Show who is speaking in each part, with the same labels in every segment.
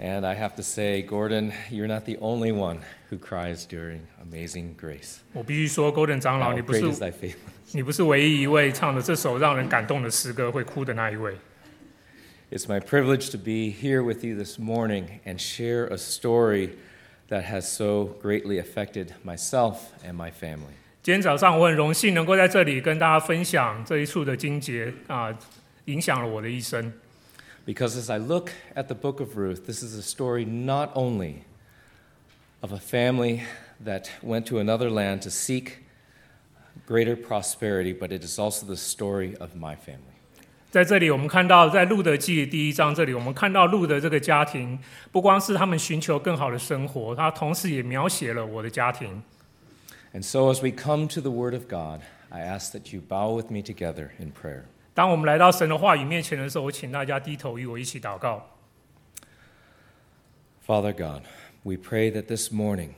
Speaker 1: And I have to say, Gordon, you're not the only one who cries during Amazing Grace.
Speaker 2: 我必须说，Golden 长老，
Speaker 1: How
Speaker 2: 你不
Speaker 1: great is
Speaker 2: 是
Speaker 1: thy faithfulness.
Speaker 2: 你不是唯一一位唱的这首让人感动的诗歌会哭的那一位。
Speaker 1: It's my privilege to be here with you this morning and share a story that has so greatly affected myself and my family.
Speaker 2: 今天早上我很荣幸能够在这里跟大家分享这一处的经节啊，影响了我的一生。
Speaker 1: because as I look at the book of Ruth, this is a story not only of a family that went to another land to seek greater prosperity, but it is also the story of my family.
Speaker 2: 在这里，我们看到，在路得记第一章这里，我们看到路德这个家庭，不光是他们寻求更好的生活，他同时也描写了我的家庭。
Speaker 1: And so, as we come to the Word of God, I ask that you bow with me together in prayer.
Speaker 2: 当我们来到神的话语面前的时候，我请大家低头与我一起祷告。
Speaker 1: Father God, we pray that this morning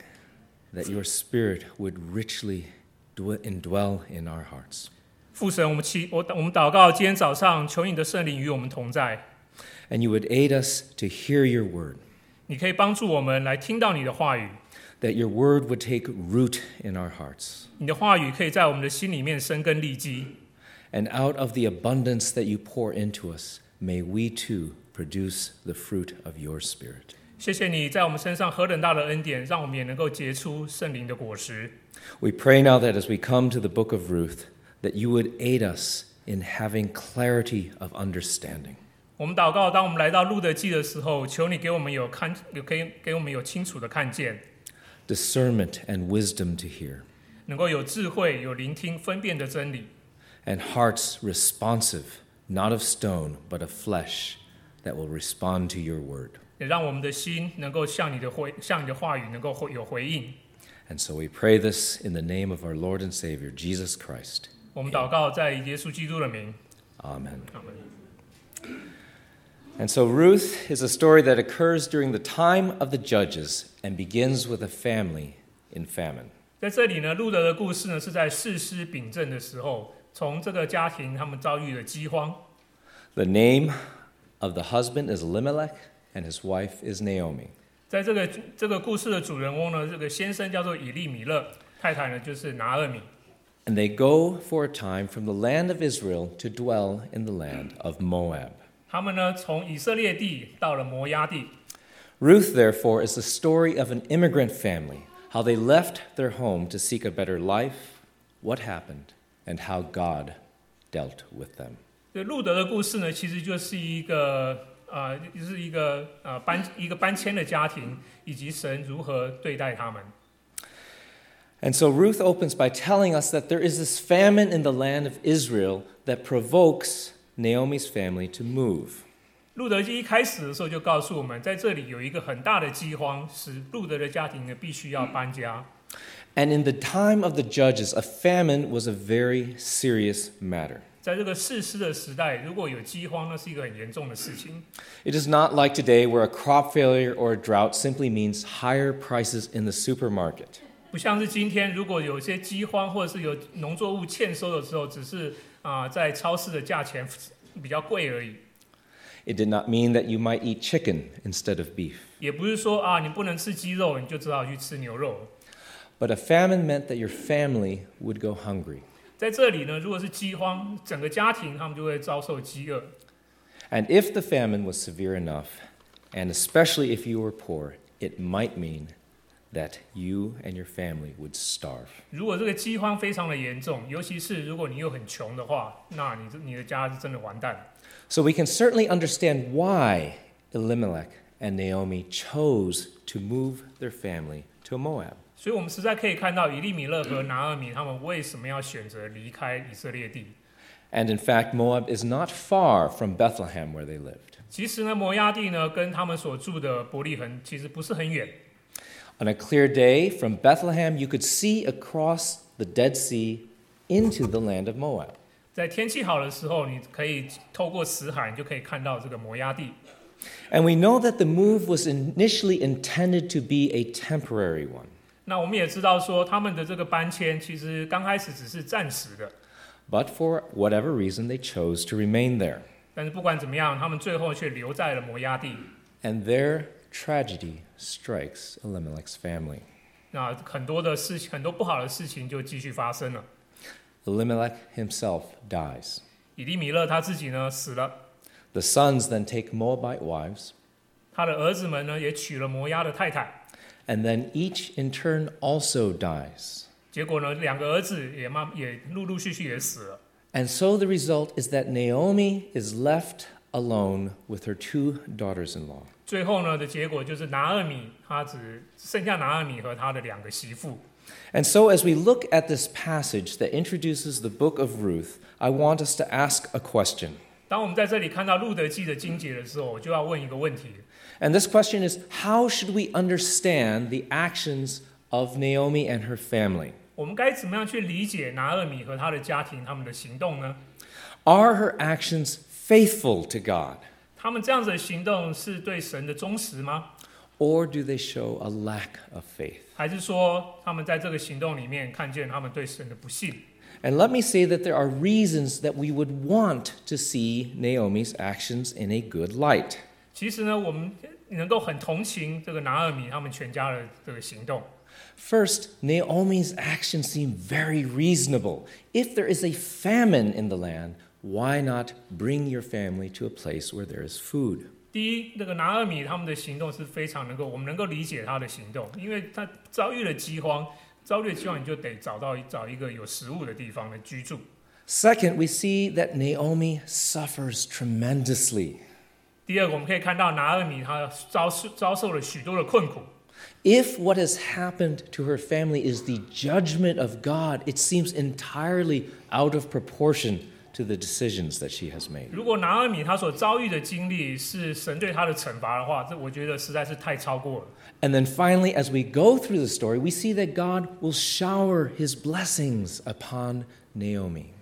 Speaker 1: that your spirit would richly dwe- indwell in our hearts.
Speaker 2: 父神，我们祈我我们祷告，今天早上求你的圣灵与我们同在，
Speaker 1: And you would aid us to hear your word,
Speaker 2: 你可以帮助我们来听到你的话语，
Speaker 1: that your word would take root in our hearts.
Speaker 2: 你的话语可以在我们的心里面生根立基。
Speaker 1: and out of the abundance that you pour into us, may we too produce the fruit of your Spirit. We pray now that as we come to the book of Ruth, that you would aid us in having clarity of understanding.
Speaker 2: 我们祷告，当我们来到路得记的时候，求你给我们有看，给给我们有清楚的看见
Speaker 1: ，discernment and wisdom to hear.
Speaker 2: 能够有智慧，有聆听分辨的真理。
Speaker 1: and hearts responsive, not of stone, but of flesh, that will respond to your word.
Speaker 2: 也让我们的心能够向你的回，向你的话语能够回有回应。
Speaker 1: And so we pray this in the name of our Lord and Savior, Jesus Christ.
Speaker 2: 我们祷告，在耶稣基督的名，
Speaker 1: Amen.
Speaker 2: 阿门。
Speaker 1: And so Ruth is a story that occurs during the time of the judges and begins with a family in famine.
Speaker 2: 在这里呢，路德的故事呢是在士师秉政的时候， 从这个家庭他们遭遇了饥荒。
Speaker 1: The name of the husband is Elimelech, and his wife is Naomi.
Speaker 2: 在这个这个故事的主人翁呢，这个先生叫做以利米勒，太太呢就是拿俄米。
Speaker 1: And they go for a time from the land of Israel to dwell in the land of Moab.
Speaker 2: 他们呢从以色列地到了摩押地。
Speaker 1: Ruth, therefore, is the story of an immigrant family, how they left their home to seek a better life, what happened, and how God dealt with them.
Speaker 2: 对路德的故事呢，其实就是一个啊、呃，是一个啊、呃、搬一个搬迁的家庭，以及神如何对待他们。
Speaker 1: And so Ruth opens by telling us that there is this famine in the land of Israel that provokes Naomi's family to move.
Speaker 2: 路得记一开始的时候就告诉我们，在这里有一个很大的饥荒，使路德的家庭呢必须要搬家。
Speaker 1: 嗯 And in the time of the judges, a famine was a very serious matter.
Speaker 2: 在这个世师的时代，如果有饥荒，那是一个很严重的事情。
Speaker 1: It is not like today where a crop failure or a drought simply means higher prices in the supermarket.
Speaker 2: 不像是今天，如果有些饥荒或者是有农作物欠收的时候，只是啊、在超市的价钱比较贵而已，
Speaker 1: It did not mean that you might eat chicken instead of beef.
Speaker 2: 也不是说啊你不能吃鸡肉，你就只好去吃牛肉。
Speaker 1: But a famine meant that your family would go hungry.
Speaker 2: 在这里呢，如果是饥荒，整个家庭他们就会遭受饥饿。
Speaker 1: And if the famine was severe enough, and especially if you were poor, it might mean that you and your family would starve.
Speaker 2: 如果这个饥荒非常的严重，尤其是如果你又很穷的话，那你这你的家是真的完蛋。
Speaker 1: So we can certainly understand why Elimelech and Naomi chose to move their family to Moab. And in fact, Moab is not far from Bethlehem where they lived.
Speaker 2: 其实呢，摩押地呢跟他们所住的伯利恒其实不是很远。
Speaker 1: On a clear day from Bethlehem, you could see across the Dead Sea into the land of Moab.
Speaker 2: 在天气好的时候，你可以透过死海，你就可以看到这个摩押地。
Speaker 1: And we know that the move was initially intended to be a temporary one.
Speaker 2: 那我们也知道说，他们的这个搬迁其实刚开始只是暂时的
Speaker 1: ，But for whatever reason, they chose to remain there.
Speaker 2: 但是不管怎么样，他们最后却留在了摩崖地。
Speaker 1: And there tragedy strikes Elimelech's family.
Speaker 2: 那很多的事情，很多不好的事情就继续发生了。
Speaker 1: Elimelech himself dies.
Speaker 2: 以利米勒他自己呢死了
Speaker 1: ，The sons then take Moabite wives,
Speaker 2: 他的儿子们呢也娶了摩押的太太，
Speaker 1: and then each in turn also dies.
Speaker 2: 结果呢，两个儿子也慢也陆陆续续也死了。
Speaker 1: And so the result is that Naomi is left alone with her two
Speaker 2: daughters-in-law.
Speaker 1: and so, as we look at this passage that introduces the book of Ruth, I want us to ask a question.
Speaker 2: 当我们在这里看到路得记的经节的时候，我就要问一个问题。
Speaker 1: and this question is how should we understand the actions of Naomi and her family? Are her actions faithful to God? Or do they show a lack of faith? And let me say that there are reasons that we would want to see Naomi's actions in a good light.
Speaker 2: 其实呢，我们能够很同情这个拿二米他们全家的这个行动。
Speaker 1: First, Naomi's actions seem very reasonable. If there is a famine in the land, why not bring your family to a place where there is food?
Speaker 2: 第一，那个拿二米他们的行动是非常能够，我们能够理解他的行动，因为他遭遇了饥荒，遭遇了饥荒，你就得找到找一个有食物的地方来居住。
Speaker 1: Second, we see that Naomi suffers tremendously.
Speaker 2: 第二个，我们可以看到拿二米他遭受遭受了许多的困苦。
Speaker 1: If what has happened to her family is the judgment of God, it seems entirely out of proportion to the decisions that she has made.
Speaker 2: 如果拿二米他所遭遇的经历是神对他的惩罚的话，这我觉得实在是太超过了。
Speaker 1: And then finally, as we go through the story, we see that God will shower his blessings upon Naomi.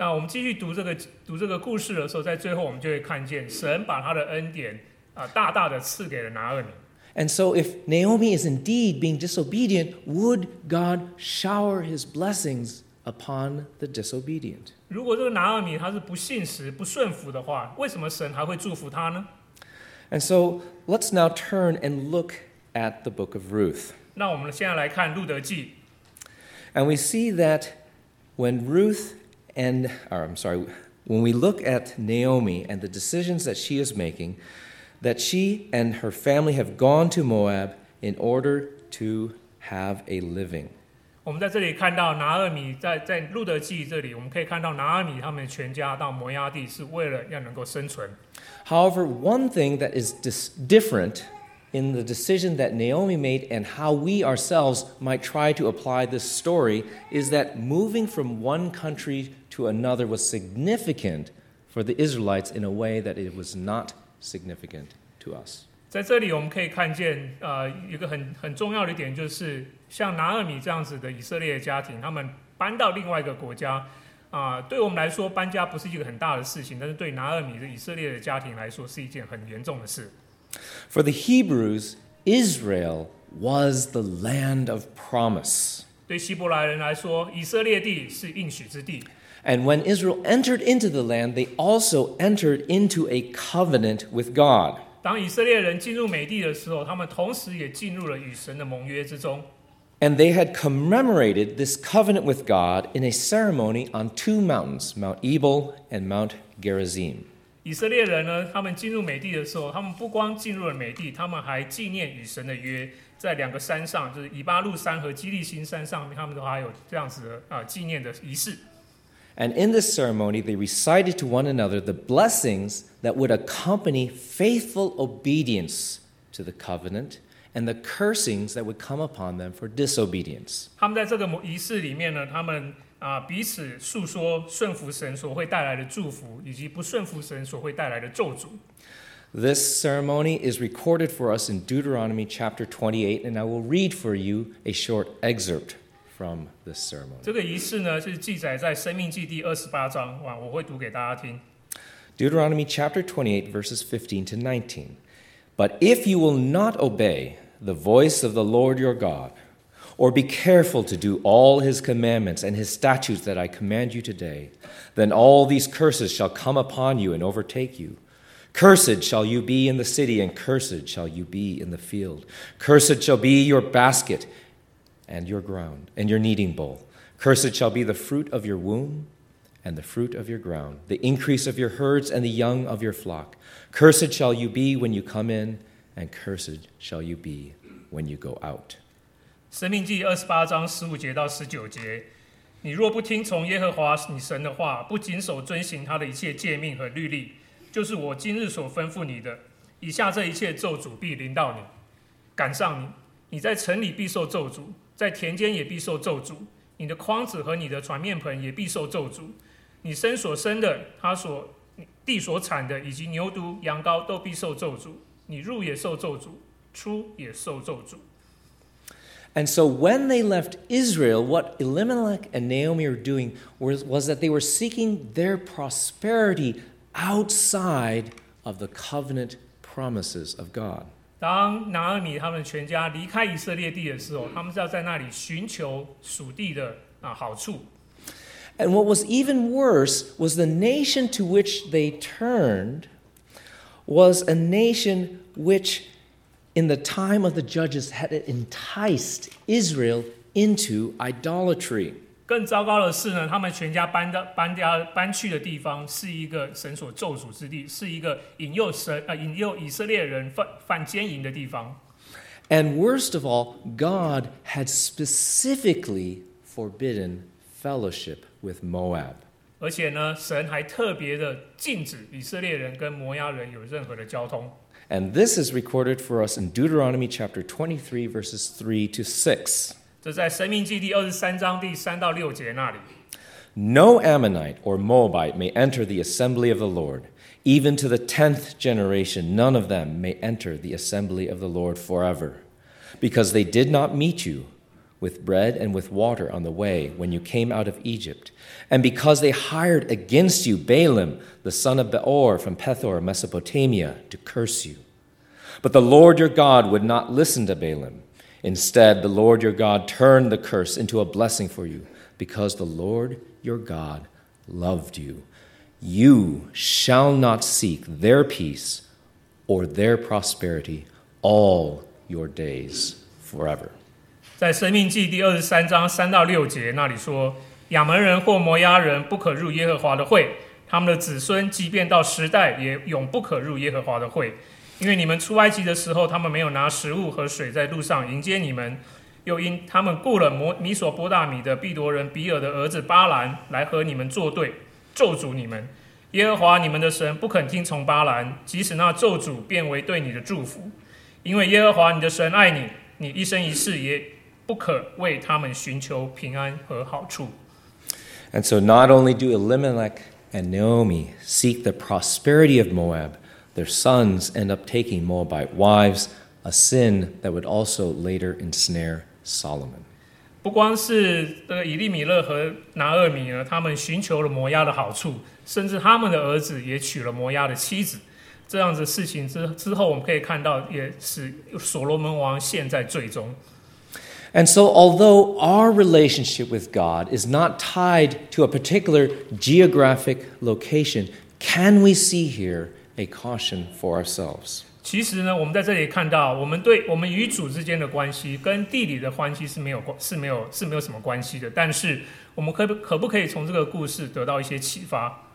Speaker 2: 那我们继续读这个读这个故事的时候，在最后我们就会看见神把他的恩典啊、大大的赐给了拿二米。
Speaker 1: And so, if Naomi is indeed being disobedient, would God shower his blessings upon the disobedient?
Speaker 2: 如果这个拿二米他是不信实、不顺服的话，为什么神还会祝福他呢？
Speaker 1: And so, let's now turn and look at the book of Ruth.
Speaker 2: 那我们现在来看路德记，
Speaker 1: And we see that when Ruth and, or I'm sorry, when we look at Naomi and the decisions that she is making, that she and her family have gone to Moab in order to have a living.
Speaker 2: 我们在这里看到拿二米在在路得记这里，我们可以看到拿二米他们全家到摩押地是为了要能够生存。
Speaker 1: However, one thing that is different in the decision that Naomi made and how we ourselves might try to apply this story is that moving from one country to another was significant for the Israelites in a way that it was not significant to us.
Speaker 2: 在这里我们可以看见，呃，一个很很重要的一点就是，像拿二米这样子的以色列的家庭，他们搬到另外一个国家，啊、对我们来说搬家不是一个很大的事情，但是对拿二米的以色列的家庭来说是一件很严重的事。
Speaker 1: For the Hebrews, Israel was the land of promise.
Speaker 2: 对希伯来人来说，以色列地是应许之地。
Speaker 1: and when Israel entered into the land, they also entered into a covenant with God.
Speaker 2: 当以色列人进入美地的时候，他们同时也进入了与神的盟约之中。
Speaker 1: And they had commemorated this covenant with God in a ceremony on two mountains, Mount Ebal and Mount Gerizim.
Speaker 2: 以色列人呢，他们进入美地的时候，他们不光进入了美地，他们还纪念与神的约，在两个山上，就是以巴路山和基利心山上面，他们都还有这样子的啊、呃、纪念的仪式。
Speaker 1: And in this ceremony, they recited to one another the blessings that would accompany faithful obedience to the covenant and the cursings that would come upon them for disobedience.
Speaker 2: 他们在这个仪式里面呢，他们啊、彼此诉说顺服神所会带来的祝福，以及不顺服神所会带来的咒诅。
Speaker 1: This ceremony is recorded for us in Deuteronomy chapter 28, and I will read for you a short excerpt from the ceremony.
Speaker 2: 这个仪式呢，是记载在《申命记》第二十八章，哇，我会读给大家听。
Speaker 1: Deuteronomy chapter 28, verses 15 to 19. But if you will not obey the voice of the Lord your God, or be careful to do all his commandments and his statutes that I command you today, then all these curses shall come upon you and overtake you. Cursed shall you be in the city, and cursed shall you be in the field. Cursed shall be your basket and your ground, and your kneading bowl. Cursed shall be the fruit of your womb, and the fruit of your ground, the increase of your herds, and the young of your flock. Cursed shall you be when you come in, and cursed shall you be when you go out.
Speaker 2: 生命记二十八章十五节到十九节，你若不听从耶和华你神的话，不谨守遵行他的一切诫命和律例，就是我今日所吩咐你的，以下这一切咒诅必临到你，赶上你。你在城里必受咒诅， 在田间也必受咒诅。你的筐子和你的船面盆也必受咒诅。你生所生的，他所地所产的，以及牛犊、羊羔都必受咒诅。你入也受咒诅，出也受咒诅。
Speaker 1: And so when they left Israel, what Elimelech and Naomi were doing was, was that they were seeking their prosperity outside of the covenant promises of God.
Speaker 2: 当拿俄米他们全家离开以色列地的时候，他们是要在那里寻求属地的啊好处。
Speaker 1: And what was even worse was the nation to which they turned was a nation which, in the time of the judges, had enticed Israel into idolatry.
Speaker 2: 更糟糕的是呢，他们全家搬到搬家搬去的地方是一个神所咒诅之地，是一个引诱神呃引诱以色列人犯犯奸淫的地方。
Speaker 1: And worst of all, God had specifically forbidden fellowship with Moab.
Speaker 2: 而且呢，神还特别的禁止以色列人跟摩押人有任何的交通。
Speaker 1: And this is recorded for us in Deuteronomy chapter 23, verses 3 to 6.
Speaker 2: 这在生命记第二十三章第三到六节那里。
Speaker 1: No Ammonite or Moabite may enter the assembly of the Lord. Even to the tenth generation, none of them may enter the assembly of the Lord forever. Because they did not meet you with bread and with water on the way when you came out of Egypt, and because they hired against you Balaam, the son of Beor from Pethor, Mesopotamia, to curse you. But the Lord your God would not listen to Balaam. Instead, the Lord your God turned the curse into a blessing for you because the Lord your God loved you. You shall not seek their peace or their prosperity all your days forever.
Speaker 2: 在《申命记》第二十三章三到六节那里说：“亚扪人或摩押人不可入耶和华的会，他们的子孙即便到时代也永不可入耶和华的会。”因为你们出埃及的时候，他们没有拿食物和水在路上迎接你们，又因他们雇了摩米索波大米的毕夺人比尔的儿子巴兰来和你们作对，咒诅你们。耶和华你们的神不肯听从巴兰，即使那咒诅变为对你的祝福，因为耶和华你的神爱你，你一生一世也不可为他们寻求平安和好处。
Speaker 1: And so, not only do Elimelech and Naomi seek the prosperity of Moab, their sons end up taking Moabite wives, a sin that would also later ensnare Solomon.
Speaker 2: 不光是这个以利米勒和拿厄米呢，他们寻求了摩押的好处，甚至他们的儿子也娶了摩押的妻子。这样子事情之之后，我们可以看到，也使所罗门王陷在最终。
Speaker 1: And so, although our relationship with God is not tied to a particular geographic location, can we see here a caution for ourselves?
Speaker 2: 其实呢，我们在这里看到，我们对我们与主之间的关系跟地理的关系是没有关是没有是没有什么关系的。但是，我们可不可不可以从这个故事得到一些启发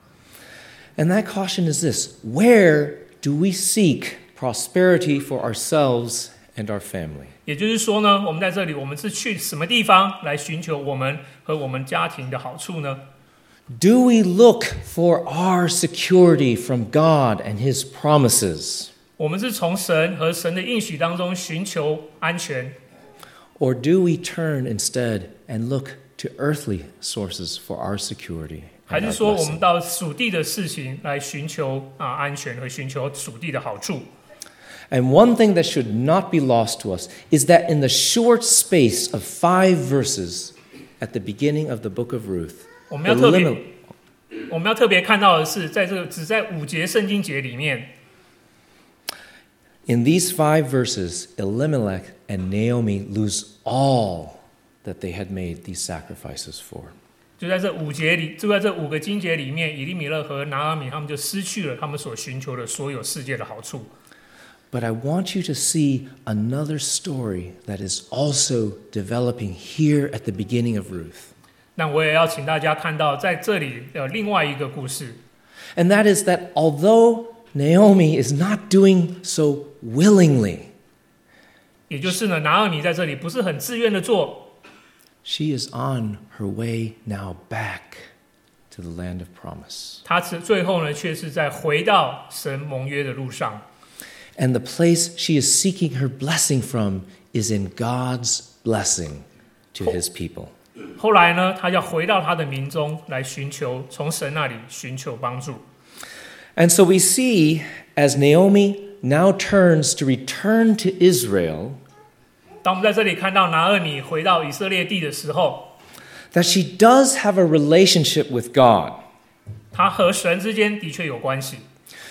Speaker 1: ？And that caution is this where do we seek prosperity for ourselves and our family?
Speaker 2: 也就是说呢，我们在这里，我们是去什么地方来寻求我们和我们家庭的好处呢？
Speaker 1: Do we look for our security from God and His promises?
Speaker 2: 我们是从神和神的应许当中寻求安全，
Speaker 1: Or do we turn instead and look to earthly sources for our security?
Speaker 2: 还
Speaker 1: And
Speaker 2: 是
Speaker 1: our
Speaker 2: 说我
Speaker 1: blessing?
Speaker 2: 们到属地的事情来寻求啊安全和寻求属地的好处？
Speaker 1: And one thing that should not be lost to us is that in the short space of five verses at the beginning of the book of Ruth,
Speaker 2: 我们要特别
Speaker 1: Elimelech-
Speaker 2: 我们要特别看到的是，在这个只在五节圣经节里面，
Speaker 1: in these five verses, Elimelech and Naomi lose all that they had made these sacrifices for.
Speaker 2: 就在这五节里，就在这五个经节里面，以利米勒和拿阿米他们就失去了他们所寻求的所有世界的好处。
Speaker 1: But I want you to see another story that is also developing here at the beginning of Ruth.
Speaker 2: 那我也要请大家看到，在这里有另外一个故事，
Speaker 1: And that is that although Naomi is not doing so willingly,
Speaker 2: 也就是呢，拿阿米在这里不是很自愿的做，
Speaker 1: she is on her way now back to the land of promise.
Speaker 2: 他是最后呢，却是在回到神盟约的路上。
Speaker 1: And the place she is seeking her blessing from is in God's blessing to his people.
Speaker 2: 后来呢，他要回到他的民中来寻求，从神那里寻求帮助。
Speaker 1: And so we see as Naomi now turns to return to Israel
Speaker 2: 当我们在这里看到拿俄米回到以色列地的时候，
Speaker 1: that she does have a relationship with God.
Speaker 2: 他和神之间的确有关系。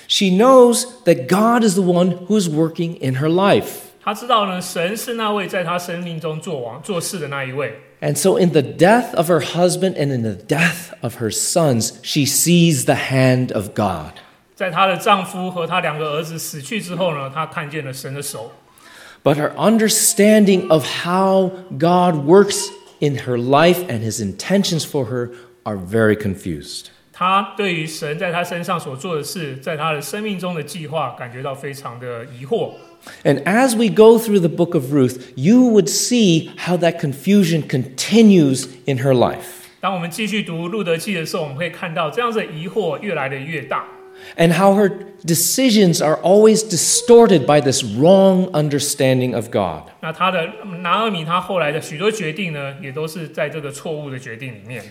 Speaker 1: She knows that God is the one who is working in her life.
Speaker 2: 他知道呢，神是那位在他生命中做王做事的那一位。
Speaker 1: And so, in the death of her husband and in the death of her sons, she sees the hand of God.
Speaker 2: 在她的丈夫和她两个儿子死去之后呢，她看见了神的手。
Speaker 1: But her understanding of how God works in her life and his intentions for her are very confused.
Speaker 2: 他对于神在他身上所做的事，在他的生命中的计划，感觉到非常的疑惑。
Speaker 1: And as we go through the book of Ruth, you would see how that confusion continues in her life.
Speaker 2: 当我们继续读路得记的时候，我们会看到这样子的疑惑越来的越大。
Speaker 1: And how her decisions are always distorted by this wrong understanding of God.
Speaker 2: 那她的拿俄米，她后来的许多决定呢，也都是在这个错误的决定里面。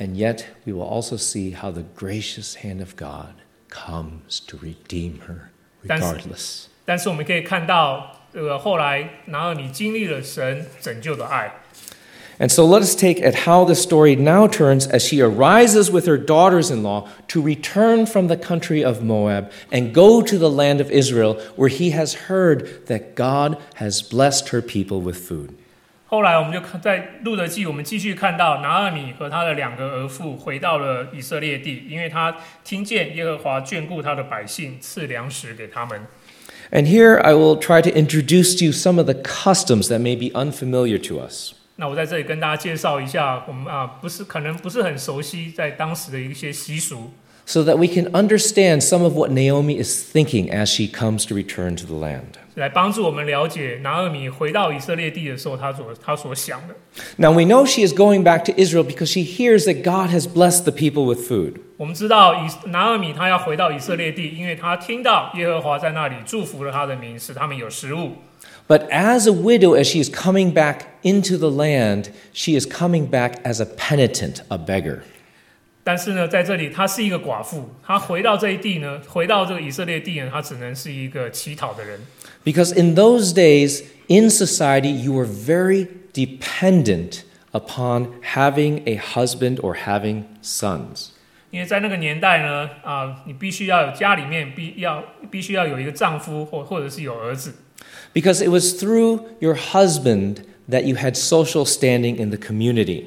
Speaker 1: And yet, we will also see how the gracious hand of God comes to redeem her
Speaker 2: That's-
Speaker 1: regardless.
Speaker 2: 但是我们可以看到，这个后来拿俄米经历了神拯救的爱。
Speaker 1: And so let us take at how the story now turns as she arises with her daughters in law to return from the country of Moab and go to the land of Israel, where he has heard that God has blessed her people with food.
Speaker 2: 后来我们就看在路德记，我们继续看到拿二米和他的两个儿妇回到了以色列地，因为他听见耶和华眷顾他的百姓，赐粮食给他们。
Speaker 1: And here I will try to introduce to you some of the customs that may be unfamiliar to us.
Speaker 2: 那我在这里跟大家介绍一下，我们啊不是可能不是很熟悉在当时的一些习俗，
Speaker 1: so that we can understand some of what Naomi is thinking as she comes to return to the land. Now we know she is going back to Israel because she hears that God has blessed the people with food. But as a widow, as she is coming back into the land, she is coming back as a penitent, a beggar.
Speaker 2: 但是呢，在这里她是一个寡妇，她回到这一地呢，回到这个以色列地呢，她只能是一个乞讨的人，
Speaker 1: Because in those days, in society, you were very dependent upon having a husband or having sons.
Speaker 2: 因为在那个年代呢，啊、你必须要有家里面必要必须要有一个丈夫或或者是有儿子，
Speaker 1: Because it was through your husband that you had social standing in the community.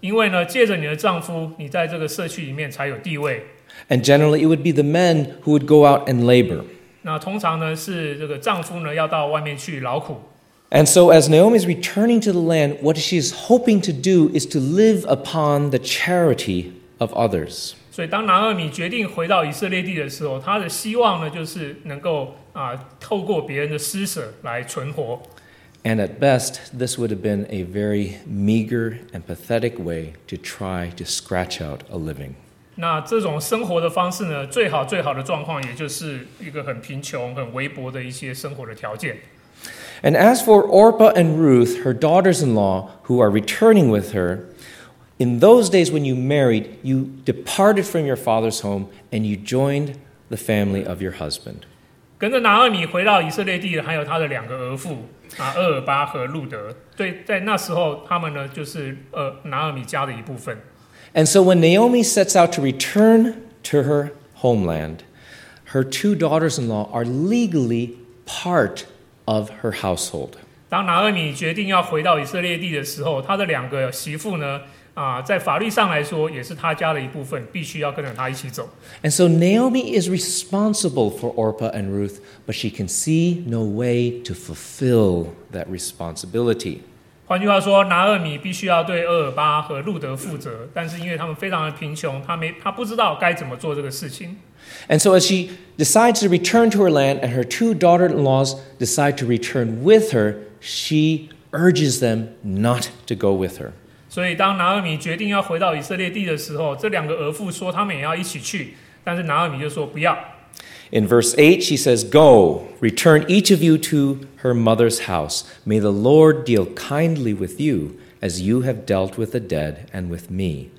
Speaker 2: 因为呢，借着你的丈夫，你在这个社区里面才有地位。
Speaker 1: And generally, it would be the men who would go out and labor.
Speaker 2: 那通常呢，是这个丈夫呢要到外面去劳苦。
Speaker 1: And so, as Naomi is returning to the land, what she is hoping to do is to live upon the charity of others.
Speaker 2: 所以，当拿俄米决定回到以色列地的时候，他的希望呢，就是能够啊、透过别人的施舍来存活。
Speaker 1: And at best, this would have been a very meager and pathetic way to try to scratch out a living.
Speaker 2: 那这种生活的方式呢，最好最好的状况，也就是一个很贫穷、很微薄的一些生活的条件。
Speaker 1: And as for Orpah and Ruth, her daughters in law, who are returning with her, in those days when you married, you departed from your father's home and you joined the family of your husband.
Speaker 2: 跟着拿俄米回到以色列地的，还有他的两个儿妇 啊，厄尔巴和路德。对，在那时候，他们呢就是呃拿俄米家的一部分。
Speaker 1: And so when Naomi sets out to return to her homeland, her two daughters in law are legally part of her household.
Speaker 2: 当拿俄米决定要回到以色列地的时候，他的两个媳妇呢 啊，在法律上来说也是他家的一部分，必须要跟着他一起走。
Speaker 1: And so Naomi is responsible for Orpah and Ruth, but she can see no way to fulfill that responsibility.
Speaker 2: 换句话说，拿俄米必须要对厄尔巴和路德负责，但是因为他们非常的贫穷，他没他不知道该怎么做这个事情。
Speaker 1: And so, as she decides to return to her land and her two daughter in laws decide to return with her, she urges them not to go with her.
Speaker 2: 所以当拿俄米决定要回到以色列地的时候，这两个儿妇说他们也要一起去，但是拿俄米就说不要。
Speaker 1: In verse 8, she says, Go, return each of you to her mother's house. May the Lord deal kindly with you, as you have dealt with the dead and with me.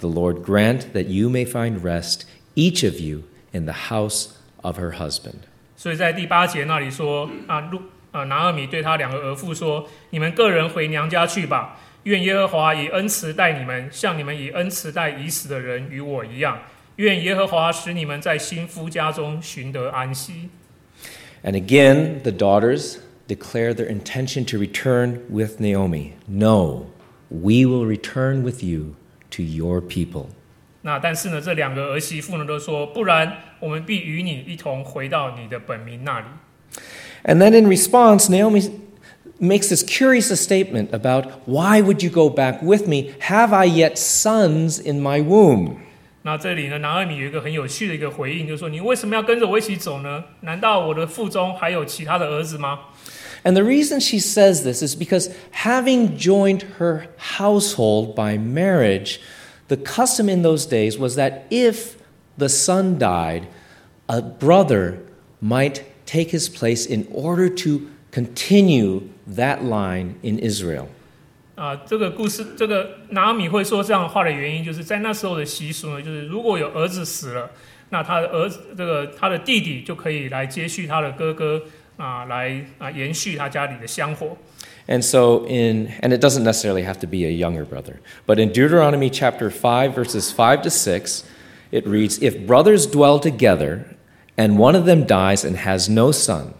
Speaker 1: The Lord grant that you may find rest, each of you, in the house of her husband.
Speaker 2: 所以在第八节那里说啊，路啊拿俄米对他两个儿妇说：“你们个人回娘家去吧， 愿耶和华以恩慈待你们，像你们以恩慈待已死的人与我一样。愿耶和华使你们在新夫家中寻得安息。”
Speaker 1: And again, the daughters declare their intention to return with Naomi. No, we will return with you to your people.
Speaker 2: 那但是呢，这两个儿媳妇呢都说：“不然，我们必与你一同回到你的本民那里。”
Speaker 1: And then in response, Naomi makes this curious statement about why would you go back with me? Have I yet sons in my womb?
Speaker 2: 那这里呢，拿俄米有一个很有趣的一个回应，就是说：“你为什么要跟着我一起走呢？难道我的腹中还有其他的儿子吗？”
Speaker 1: And the reason she says this is because having joined her household by marriage, the custom in those days was that if the son died, a brother might take his place in order to continue that line in Israel.
Speaker 2: 啊、这个故事，这个拿俄米会说这样的话的原因，就是在那时候的习俗呢，就是如果有儿子死了，那他的儿子这个他的弟弟就可以来接续他的哥哥啊、来啊、延续他家里的香火。
Speaker 1: And so in and it doesn't necessarily have to be a younger brother. But in Deuteronomy chapter 5 verses 5 to 6, it reads, "If brothers dwell together and one of them dies and has no son,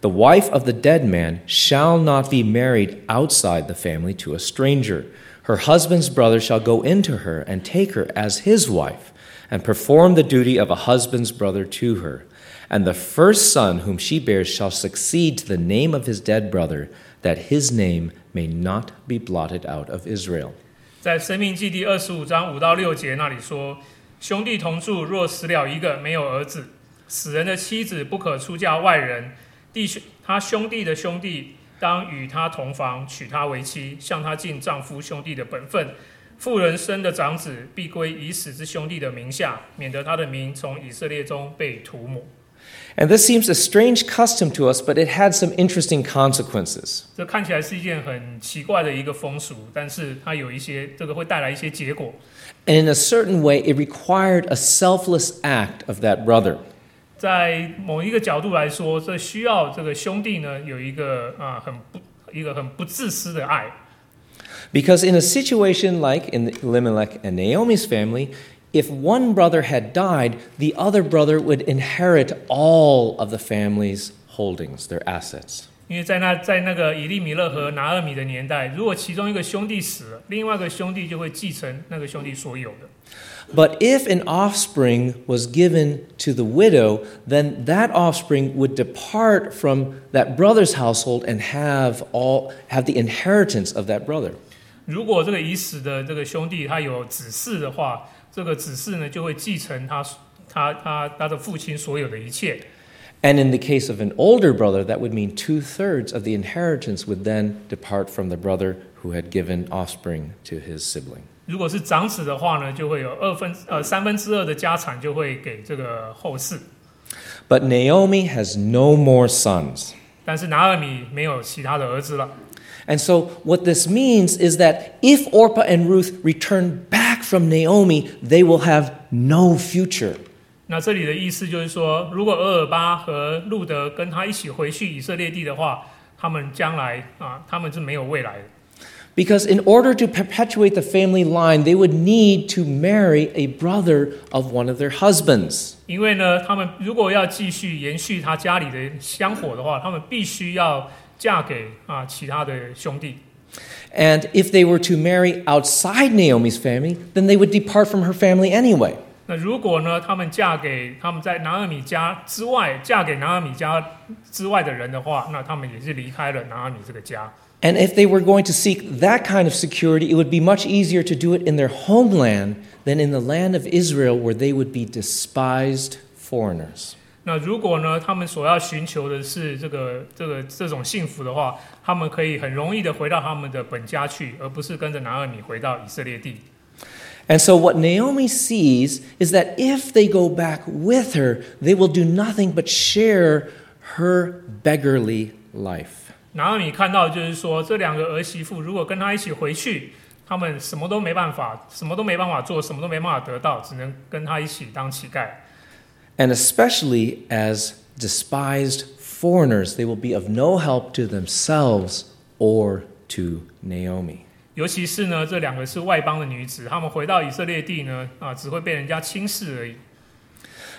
Speaker 1: The wife of the dead man shall not be married outside the family to a stranger. Her husband's brother shall go into her and take her as his wife, and perform the duty of a husband's brother to her. And the first son whom she bears shall succeed to the name of his dead brother, that his name may not be blotted out of Israel.
Speaker 2: 在《申命记》第二十五章五到六节那里说：“兄弟同住，若死了一个没有儿子，死人的妻子不可出嫁外人。”弟兄他兄弟的兄弟当与他同房，娶她为妻，向他尽丈夫兄弟的本分。妇人生的长子必归已死之兄弟的名下，免得他的名从以色列中被涂抹。
Speaker 1: And this seems a strange custom to us, but it had some interesting consequences.
Speaker 2: 这看起来是一件很奇怪的一个风俗，但是它有一些这个会带来一些结果。
Speaker 1: And in a certain way, it required a selfless act of that brother.
Speaker 2: 在某一个角度来说，这需要这个兄弟呢有一个啊、很不一个很不自私的爱
Speaker 1: ，Because in a situation like in Elimelech and Naomi's family, if one brother had died, the other brother would inherit all of the family's holdings, their assets.
Speaker 2: 因为在那在那个以利米勒和拿俄米的年代，如果其中一个兄弟死了，另外一个兄弟就会继承那个兄弟所有的。
Speaker 1: But if an offspring was given to the widow, then that offspring would depart from that brother's household and have all have the inheritance of that brother.
Speaker 2: 如果这个已死的这个兄弟他有子嗣的话，这个子嗣呢就会继承他他他他的父亲所有的一切。
Speaker 1: And in the case of an older brother, that would mean two thirds of the inheritance would then depart from the brother who had given offspring to his sibling.
Speaker 2: 如果是长子的话呢，就会有二分呃三分之二的家产就会给这个后世。
Speaker 1: But Naomi has no more sons.
Speaker 2: 但是拿尔米没有其他的儿子了
Speaker 1: ，And so, what this means is that if Orpah and Ruth return back from Naomi, they will have no future.
Speaker 2: 那这里的意思就是说，如果俄尔巴和路德跟他一起回去以色列地的话，他们将来啊，他们是没有未来的。
Speaker 1: Because in order to perpetuate the family line, they would need to marry a brother of one of their husbands.
Speaker 2: 因为呢，他们如果要继续延续他家里的香火的话，他们必须要嫁给啊其他的兄弟。
Speaker 1: And if they were to marry outside Naomi's family, then they would depart from her family anyway.
Speaker 2: 那如果呢，他们嫁给他们在拿尔米家之外，嫁给拿尔米家之外的人的话，那他们也是离开了拿尔米这个家。
Speaker 1: And if they were going to seek that kind of security, it would be much easier to do it in their homeland than in the land of Israel, where they would be despised foreigners.
Speaker 2: 那如果呢，他们所要寻求的是这个这个这种幸福的话，他们可以很容易的回到他们的本家去，而不是跟着拿尔米回到以色列地。
Speaker 1: And so, what Naomi sees is that if they go back with her, they will do nothing but share her beggarly life.
Speaker 2: 拿尔米看到就是说，这两个儿媳妇如果跟他一起回去，他们什么都没办法，什么都没办法做，什么都没办法得到，只能跟他一起当乞丐。
Speaker 1: And especially as despised foreigners, they will be of no help to themselves or to Naomi.
Speaker 2: 尤其是呢，这两个是外邦的女子，她们回到以色列地呢，啊，只会被人家轻视而已。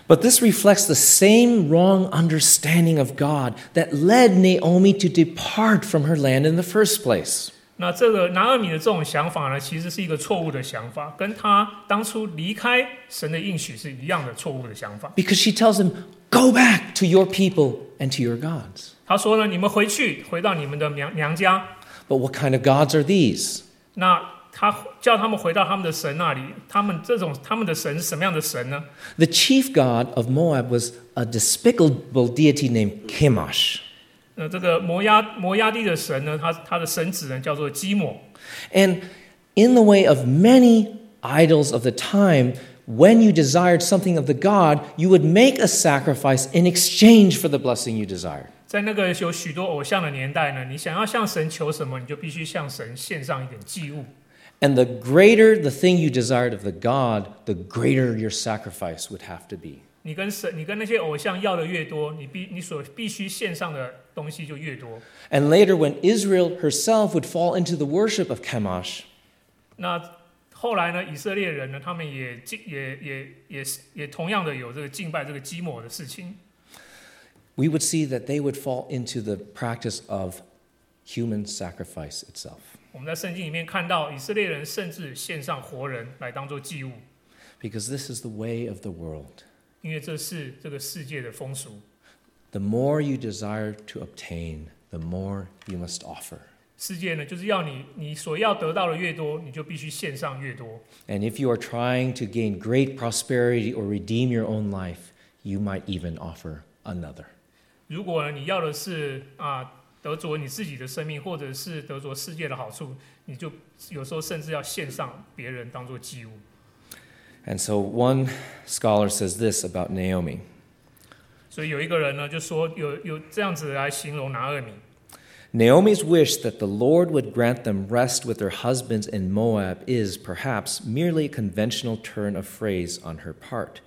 Speaker 1: But this reflects the same wrong understanding of God that led Naomi to depart from her land in the first place.
Speaker 2: 那这个拿尔米的这种想法呢，其实是一个错误的想法，跟他当初离开神的应许是一样的错误的想法。
Speaker 1: Because she tells them, Go back to your people and to your gods.
Speaker 2: 他说呢，你们回去，回到你们的娘娘家。
Speaker 1: But what kind of gods are these?
Speaker 2: 那 他叫他们回到他们的神那里，他们这种他们的神是什么样的神呢？
Speaker 1: The chief god of Moab was a despicable deity named Chemosh.
Speaker 2: 呃，这个摩押摩押地的神呢，他他的神子呢叫做基抹。
Speaker 1: And in the way of many idols of the time, when you desired something of the god, you would make a sacrifice in exchange for the blessing you desired.
Speaker 2: 在那个有许多偶像的年代呢，你想要向神求什么，你就必须向神献上一点祭物。
Speaker 1: And the greater the thing you desired of the god, the greater your sacrifice would have to be.
Speaker 2: 你跟神，你跟那些偶像要的越多，你必你所必须献上的东西就越多。
Speaker 1: And later, when Israel herself would fall into the worship of Chemosh,
Speaker 2: 那后来呢，以色列人呢，他们也敬也也也也同样的有这个敬拜这个基抹的事情。
Speaker 1: we would see that they would fall into the practice of human sacrifice itself.
Speaker 2: 我们在圣经里面看到，以色列人甚至献上活人来当做祭物，
Speaker 1: Because this is the way of the world.
Speaker 2: 因为这是这个世界的风俗。
Speaker 1: The more you desire to obtain, the more you must offer.
Speaker 2: 世界呢，就是要你你所要得到的越多，你就必须献上越多。
Speaker 1: And if you are trying to gain great prosperity or redeem your own life, you might even offer another.
Speaker 2: 如果你要的是啊 得着你自己的生命，或者是得着世界的好处，你就有时候甚至要献上别人当做祭物。
Speaker 1: And so one scholar says this about Naomi
Speaker 2: 所以有一个人呢，就说有有这样子来形容拿尔米。
Speaker 1: Naomi's wish that the Lord would grant them rest with their husbands in Moab is, perhaps, merely a conventional turn of phrase on her part.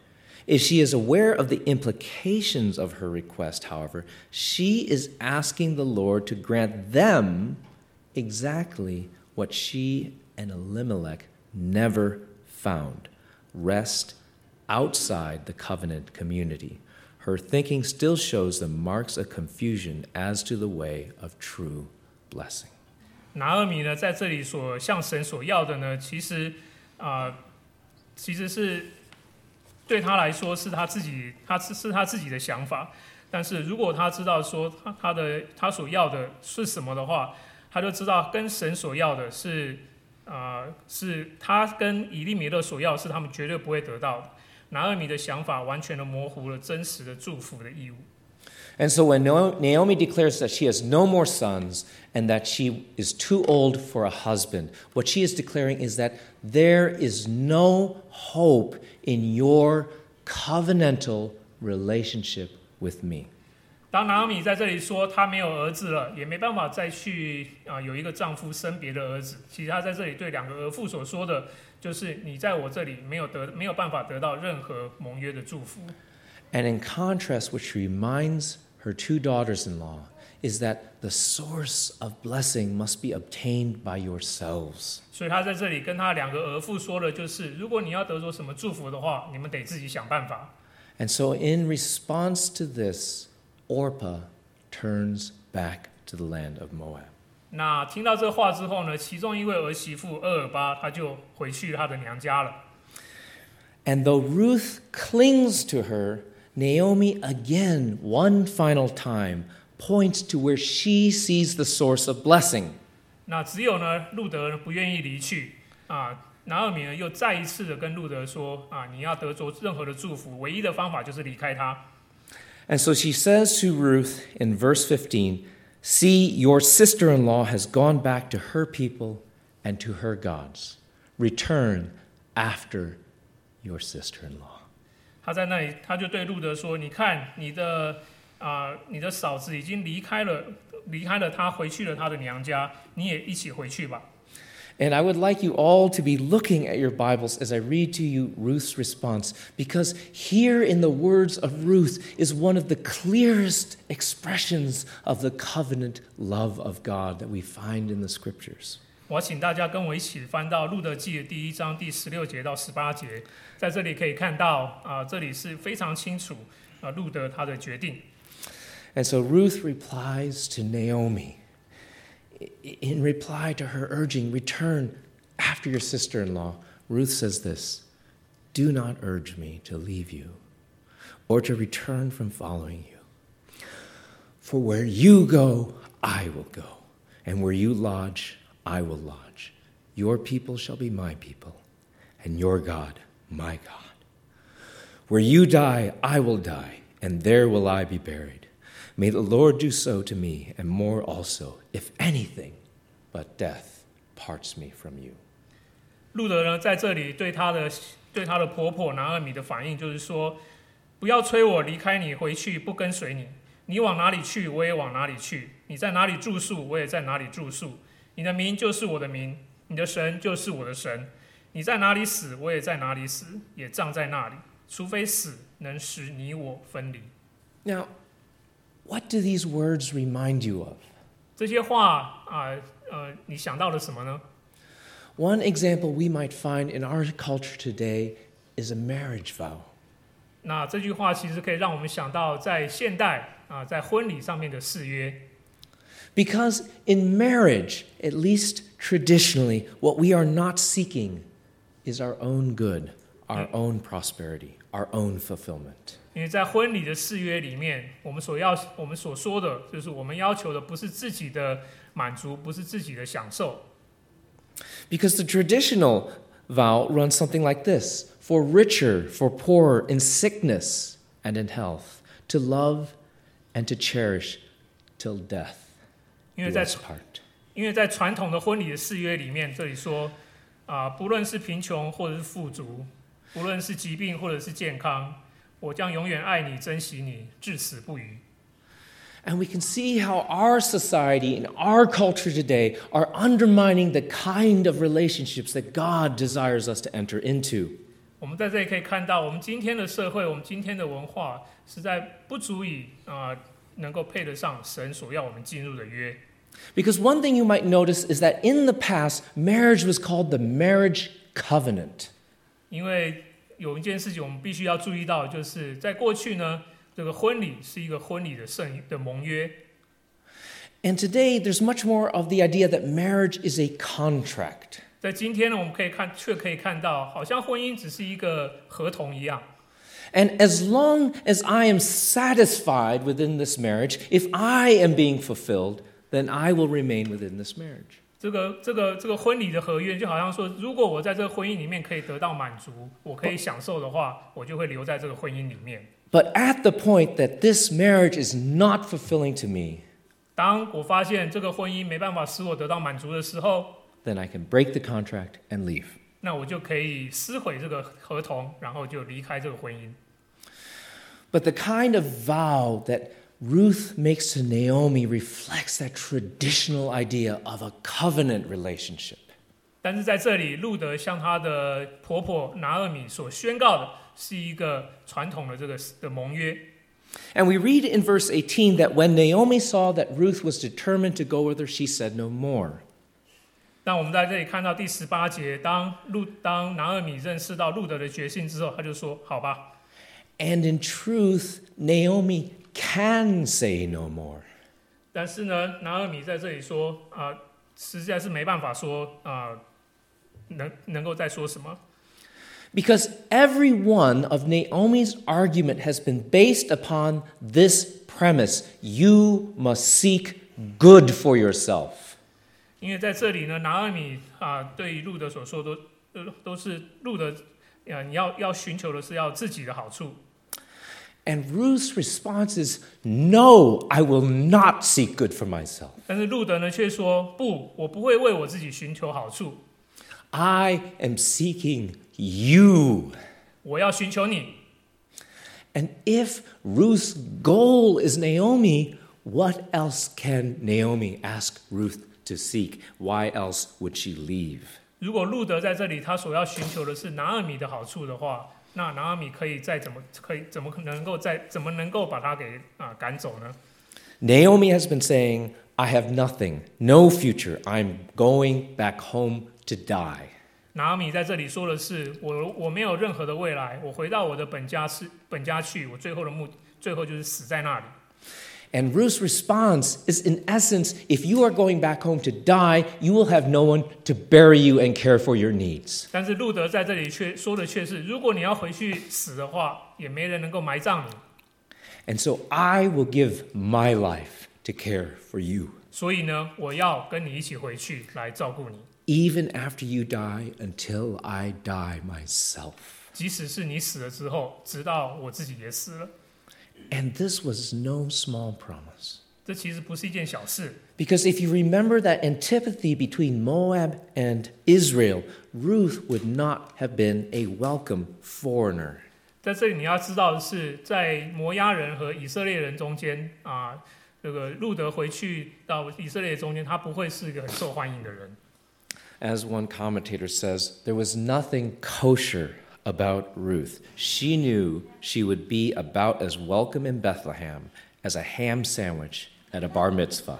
Speaker 1: If she is aware of the implications of her request, however, she is asking the Lord to grant them exactly what she and Elimelech never found rest outside the covenant community. Her thinking still shows the marks of confusion as to the way of true blessing.
Speaker 2: 拿尔米呢，在这里所向神所要的呢，其实啊、呃其实是 对他来说是他自己，他是是他自己的想法。但是如果他知道说他他的他所要的是什么的话，他就知道跟神所要的是啊、是他跟以利米勒所要的是他们绝对不会得到的。拿二米的想法完全的模糊了真实的祝福的义务。
Speaker 1: And so when No- Naomi declares that she has no more sons and that she is too old for a husband, what she is declaring is that there is no hope in your covenantal relationship with me.
Speaker 2: 当拿俄米在这里说她没有儿子了，也没办法再去啊、有一个丈夫生别的儿子。其实她在这里对两个儿妇所说的，就是你在我这里没有得没有办法得到任何盟约的祝福。
Speaker 1: And in contrast, what she reminds her two daughters in law is that the source of blessing must be obtained by yourselves.
Speaker 2: 所以她在这里跟她两个儿妇说的就是，如果你要得着什么祝福的话，你们得自己想办法。
Speaker 1: And so, in response to this, Orpah turns back to the land of Moab.
Speaker 2: 那听到这话之后呢，其中一位儿媳妇厄尔巴，她就回去她的娘家了。
Speaker 1: And though Ruth clings to her, Naomi again, one final time, points to where she sees the source of blessing.
Speaker 2: 那只有呢，路德呢不愿意离去啊。拿尔米呢又再一次的跟路德说啊，你要得着任何的祝福，唯一的方法就是离开他。
Speaker 1: And so she says to Ruth in verse 15 See, your sister in law has gone back to her people and to her gods. Return after your sister in law.
Speaker 2: 他在那里，他就对路德说：“你看，你的啊、你的嫂子已经离开了，离开了她，回去了她的娘家，你也一起回去吧。”
Speaker 1: And I would like you all to be looking at your Bibles as I read to you Ruth's response, because here in the words of Ruth is one of the clearest expressions of the covenant love of God that we find in the scriptures.
Speaker 2: 我请大家跟我一起翻到《路得记》的第一章第十六节到十八节，在这里可以看到啊、呃，这里是非常清楚啊、呃，路德他的决定。
Speaker 1: And so Ruth replies to Naomi in reply to her urging, return after your sister in law. Ruth says this Do not urge me to leave you or to return from following you. For where you go, I will go, and where you lodge, I will lodge. Your people shall be my people, and your God, my God. Where you die, I will die, and there will I be buried. May the Lord do so to me, and more also, if anything but death parts me from you.
Speaker 2: 路德呢，在这里对她的对她的婆婆拿尔米的反应就是说，不要催我离开你，回去不跟随你。你往哪里去，我也往哪里去；你在哪里住宿，我也在哪里住宿。 你的名就是我的名，你的神就是我的神。你在哪里死，我也在哪里死，也葬在那里。除非死能使你我分离。
Speaker 1: Now, what do these words remind you of?
Speaker 2: 这些话啊、呃，你想到了什么呢
Speaker 1: ？One example we might find in our culture today is a marriage vow.
Speaker 2: 那这句话其实可以让我们想到，在现代啊、在婚礼上面的誓约。
Speaker 1: Because in marriage, at least traditionally, what we are not seeking is our own good, our own prosperity, our own fulfillment.
Speaker 2: 因为在婚礼的誓约里面，我们所要、我们所说的，就是我们要求的不是自己的满足，不是自己的享受。
Speaker 1: Because the traditional vow runs something like this for richer, for poorer, in sickness and in health, to love and to cherish till death
Speaker 2: 因为
Speaker 1: do
Speaker 2: 在
Speaker 1: us part.
Speaker 2: 因为在传统的婚礼的誓约里面，这里说啊、不论是贫穷或者是富足，不论是疾病或者是健康，我将永远爱你、珍惜你，至死不渝。
Speaker 1: And we can see how our society and our culture today are undermining the kind of relationships that God desires us to enter into.
Speaker 2: 我们在这里可以看到，我们今天的社会，我们今天的文化，实在不足以啊、能够配得上神所要我们进入的约。
Speaker 1: Because one thing you might notice is that in the past, marriage was called the marriage covenant.
Speaker 2: 因为有一件事情我们必须要注意到，就是在过去呢，这个婚礼是一个婚礼的圣的盟约，
Speaker 1: And today, there's much more of the idea that marriage is a contract.
Speaker 2: 在今天呢，我们可以看，却可以看到，好像婚姻只是一个合同一样。
Speaker 1: And as long as I am satisfied within this marriage, if I am being fulfilled, then I will remain within this marriage.
Speaker 2: 这个这个这个婚礼的合约，就好像说，如果我在这个婚姻里面可以得到满足，我可以享受的话，我就会留在这个婚姻里面。
Speaker 1: But at the point that this marriage is not fulfilling to me,
Speaker 2: 当我发现这个婚姻没办法使我得到满足的时候，
Speaker 1: then I can break the contract and leave.
Speaker 2: 那我就可以撕毁这个合同，然后就离开这个婚姻。
Speaker 1: But the kind of vow that Ruth makes to Naomi reflects that traditional idea of a covenant relationship.
Speaker 2: 但是在这里，路德向她的婆婆拿厄米所宣告的是一个传统的这个的盟约。
Speaker 1: And we read in verse 18 that when Naomi saw that Ruth was determined to go with her, she said no more.
Speaker 2: 那我们在这里看到第十八节，当路当拿厄米认识到路德的决心之后，他就说：“好吧。
Speaker 1: And in truth, Naomi can say no more. ”
Speaker 2: 但是呢，拿尔米在这里说啊、实在是没办法说啊、能能够再说什么。
Speaker 1: Because every one of Naomi's argument has been based upon this premise you must seek good for yourself.
Speaker 2: 因为在这里呢，拿尔米啊、对于路德所说都都都是路德，啊，你要要寻求的是要自己的好处。
Speaker 1: And Ruth's response is, No, I will not seek good for myself.
Speaker 2: 但是路德呢却说不，我不会为我自己寻求好处，
Speaker 1: I am seeking you.
Speaker 2: 我要寻求你。
Speaker 1: And if Ruth's goal is Naomi, what else can Naomi ask Ruth to seek? Why else would she leave?
Speaker 2: 如果路德在这里他所要寻求的是拿尔米的好处的话， 那拿阿米可以再怎么可以怎么可能够再怎么能够把他给啊、赶走呢
Speaker 1: ？Naomi has been saying, I have nothing, no future. I'm going back home to die.
Speaker 2: 拿阿米在这里说的是我我没有任何的未来，我回到我的本家是本家去，我最后的目最后就是死在那里。
Speaker 1: And Ruth's response is, in essence, if you are going back home to die, you will have no one to bury you and care for your needs.
Speaker 2: 但是路德在这里却说的却是，如果你要回去死的话，也没人能够埋葬你。
Speaker 1: And so I will give my life to care for you.
Speaker 2: 所以呢，我要跟你一起回去来照顾你，
Speaker 1: even after you die, until I die myself.
Speaker 2: 即使是你死了之后，直到我自己也死了。
Speaker 1: And this was no small promise.
Speaker 2: 这其实不是一件小事，
Speaker 1: Because if you remember that antipathy between Moab and Israel, Ruth would not have been a welcome foreigner.
Speaker 2: 在这里你要知道的是，在摩押人和以色列人中间啊，这个路德回去到以色列中间，他不会是一个很受欢迎的人。
Speaker 1: As one commentator says, there was nothing kosher about Ruth. She knew she would be about as welcome in Bethlehem as a ham sandwich at a bar mitzvah.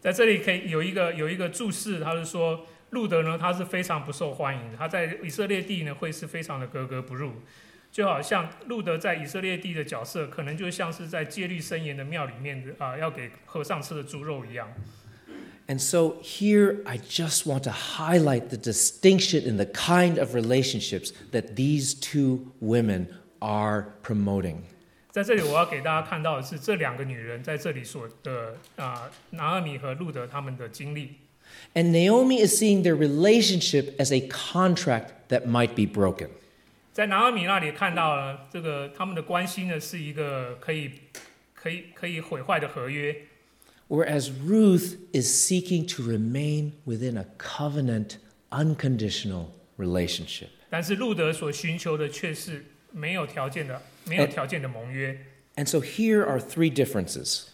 Speaker 2: 在这里可以有一个有一个注释，他是说路德呢，他是非常不受欢迎的，他在以色列地呢会是非常的格格不入，就好像路德在以色列地的角色，可能就像是在戒律森严的庙里面啊、要给和尚吃的猪肉一样。
Speaker 1: And so here I just want to highlight the distinction in the kind of relationships that these two women are promoting.
Speaker 2: 在这里，我要给大家看到的是这两个女人在这里所的啊、拿尔米和路德他们的经历。
Speaker 1: And Naomi is seeing their relationship as a contract that might be broken.
Speaker 2: 在拿尔米那里看到了这个他们的关系呢，是一个可以可以可以毁坏的合约。
Speaker 1: Whereas Ruth is seeking to remain within a covenant, unconditional relationship.
Speaker 2: 但是路德所寻求的却是没有条件的、没有条件的盟约。
Speaker 1: And so here are three differences.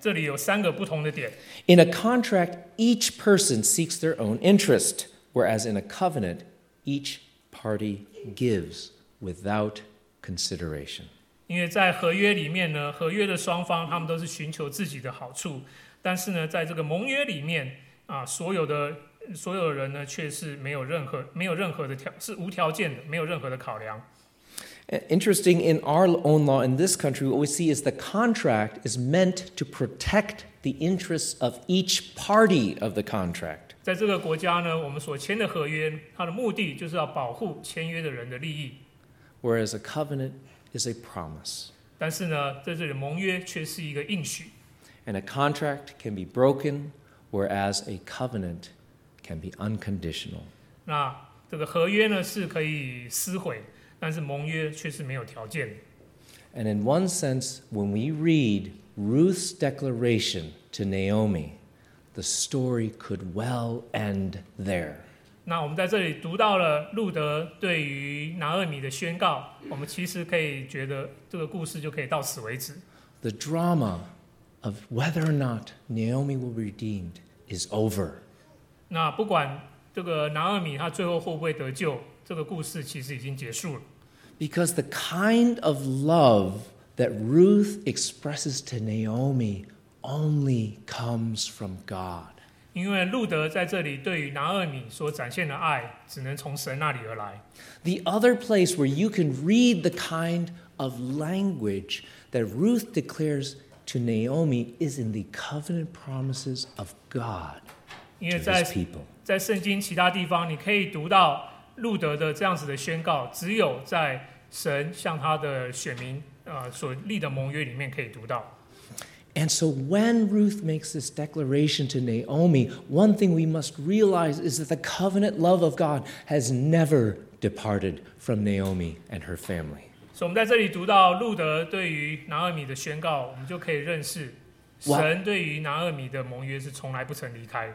Speaker 2: 这里有三个不同的点。
Speaker 1: In a contract, each person seeks their own interest, whereas in a covenant, each party gives without consideration.
Speaker 2: 因为在合约里面呢，合约的双方他们都是寻求自己的好处，但是呢，在这个盟约里面啊，所有的所有人呢，却是没有任何没有任何的条是无条件的，没有任何的考量。
Speaker 1: Uh, Interesting, in our own law in this country, what we see is the contract is meant to protect the interests of each party of the contract.
Speaker 2: 在这个国家呢，我们所签的合约，它的目的就是要保护签约的人的利益。
Speaker 1: whereas a covenant is a promise.
Speaker 2: 但是呢，在这里盟约却是一个应许。
Speaker 1: And a contract can be broken, whereas a covenant can be unconditional.
Speaker 2: 那这个合约呢是可以撕毁，但是盟约却是没有条件的。
Speaker 1: And in one sense, when we read Ruth's declaration to Naomi, the story could well end there.
Speaker 2: 那我们在这里读到了路德对于拿厄米的宣告，我们其实可以觉得这个故事就可以到此为止。
Speaker 1: The drama of whether or not Naomi will be redeemed is over.
Speaker 2: 那不管这个拿厄米他最后会不会得救，这个故事其实已经结束了。
Speaker 1: Because the kind of love that Ruth expresses to Naomi only comes from God.
Speaker 2: 因为路德在这里对于拿厄米所展现的爱，只能从神那里而来。
Speaker 1: The other place where you can read the kind of language that Ruth declares to Naomi is in the covenant promises of God
Speaker 2: 因为在
Speaker 1: his people.
Speaker 2: 在圣经其他地方，你可以读到路德的这样子的宣告，只有在神向他的选民呃所立的盟约里面可以读到。
Speaker 1: And so when Ruth makes this declaration to Naomi, one thing we must realize is that the covenant love of God has never departed from Naomi and her family.
Speaker 2: 所以，我们在这里读到路德对于拿俄米的宣告，我们就可以认识
Speaker 1: 哇
Speaker 2: 神对于拿俄米的盟约是从来不曾离开。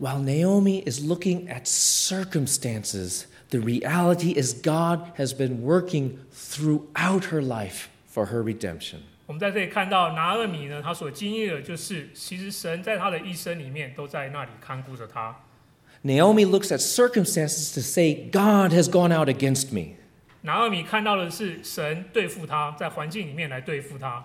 Speaker 1: While Naomi is looking at circumstances, the reality is God has been working throughout her life for her redemption.
Speaker 2: 我们在这里看到拿俄米呢，他所经历的就是，其实神在他的一生里面都在那里看顾着他。
Speaker 1: Naomi looks at circumstances to say, God has gone out against me.
Speaker 2: 拿俄米看到的是神对付他，在环境里面来对付他。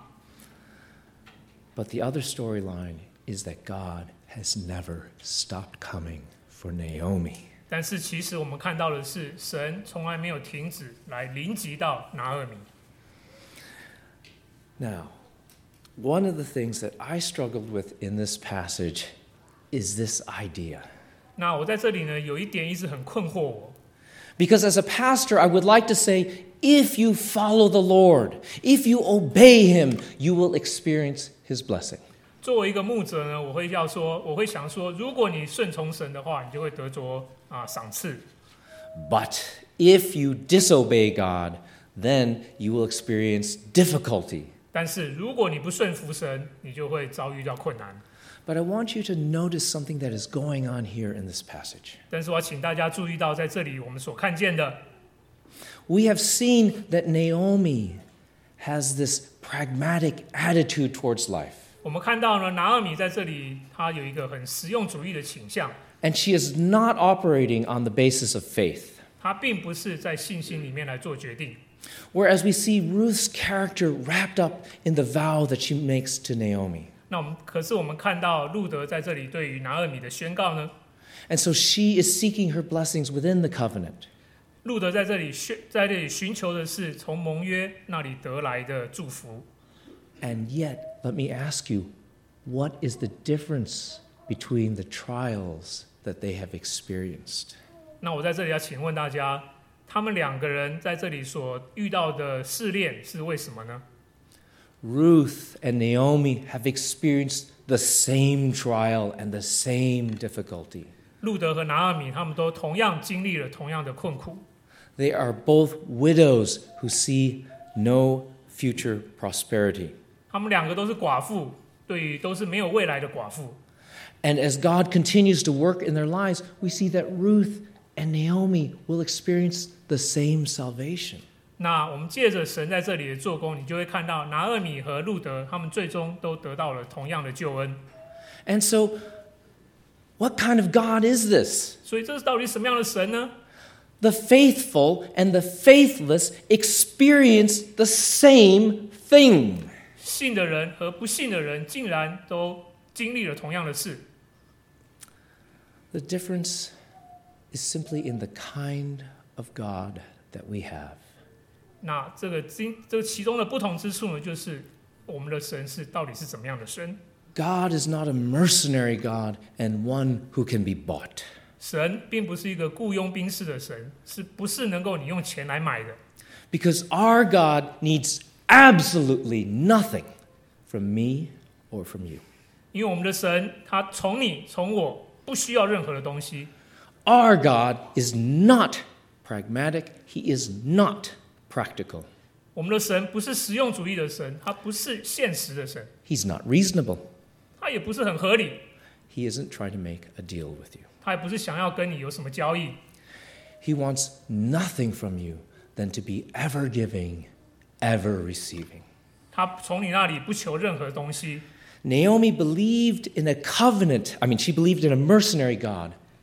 Speaker 1: But the other storyline is that God has never stopped coming for Naomi.
Speaker 2: 但是其实我们看到的是，神从来没有停止来临及到拿俄米。
Speaker 1: Now, one of the things that I struggled with in this passage is this idea.
Speaker 2: 那我在这里呢，有一点一直很困惑我，
Speaker 1: Because as a pastor, I would like to say, if you follow the Lord, if you obey Him, you will experience His blessing.
Speaker 2: 作为一个牧者呢，我会要说，我会想说，如果你顺从神的话，你就会得着啊赏赐。
Speaker 1: But if you disobey God, then you will experience difficulty.
Speaker 2: 但是如果你不顺服神，你就会遭遇到困难。
Speaker 1: But I want you to notice something that is going on here in this passage.
Speaker 2: 但是我要请大家注意到，在这里我们所看见的，
Speaker 1: We have seen that Naomi has this pragmatic attitude towards life.
Speaker 2: 我们看到呢，拿俄米在这里他有一个很实用主义的倾向，
Speaker 1: And she is not operating on the basis of faith.
Speaker 2: 他并不是在信心里面来做决定。
Speaker 1: Whereas we see Ruth's character wrapped up in the vow that she makes to Naomi.
Speaker 2: 那我们可是我们看到路德在这里对于拿俄米的宣告呢，
Speaker 1: And so she is seeking her blessings within the covenant.
Speaker 2: 路德在这里宣在这里寻求的是从盟约那里得来的祝福。
Speaker 1: And yet, let me ask you, what is the difference between the trials that they have experienced?
Speaker 2: 那我在这里要请问大家， 他们两个人在这里所遇到的试炼是为什么呢？
Speaker 1: Ruth and Naomi have experienced the same trial and the same difficulty.
Speaker 2: 路德和拿俄米他们都同样经历了同样的困苦，
Speaker 1: They are both widows who see no future prosperity.
Speaker 2: 他们两个都是寡妇，对于都是没有未来的寡妇。
Speaker 1: And as God continues to work in their lives, we see that Ruth and Naomi will experience the same salvation.
Speaker 2: 那我们借着神在这里的做工，你就会看到拿俄米和路德他们最终都得到了同样的救恩。
Speaker 1: And so, what kind of God is this?
Speaker 2: 所以这是到底什么样的神呢？
Speaker 1: The faithful and the faithless experience the same thing.
Speaker 2: 信的人和不信的人竟然都经历了同样的事。
Speaker 1: The difference is simply in the kind of God that we have.
Speaker 2: 那这个经这个其中的不同之处呢，就是我们的神是到底是怎么样的神？
Speaker 1: God is not a mercenary God and one who can be bought.
Speaker 2: 神并不是一个雇佣兵式的神，是不是能够你用钱来买的？
Speaker 1: Because our God needs absolutely nothing from me or from you.
Speaker 2: 因为我们的神他从你从我不需要任何的东西。
Speaker 1: Our God is not pragmatic, He is not practical,
Speaker 2: 我们的神不是实用主义的神，他不是现实的神，
Speaker 1: He's not reasonable.
Speaker 2: 他也不是很合理，
Speaker 1: He isn't trying to make a deal with you.
Speaker 2: 他也不是想要跟你有什么交易。
Speaker 1: He wants nothing from you than to be ever giving, ever receiving.
Speaker 2: 他从你那里不求任何东西。
Speaker 1: Naomi believed in a covenant. I mean, she believed in a mercenary God,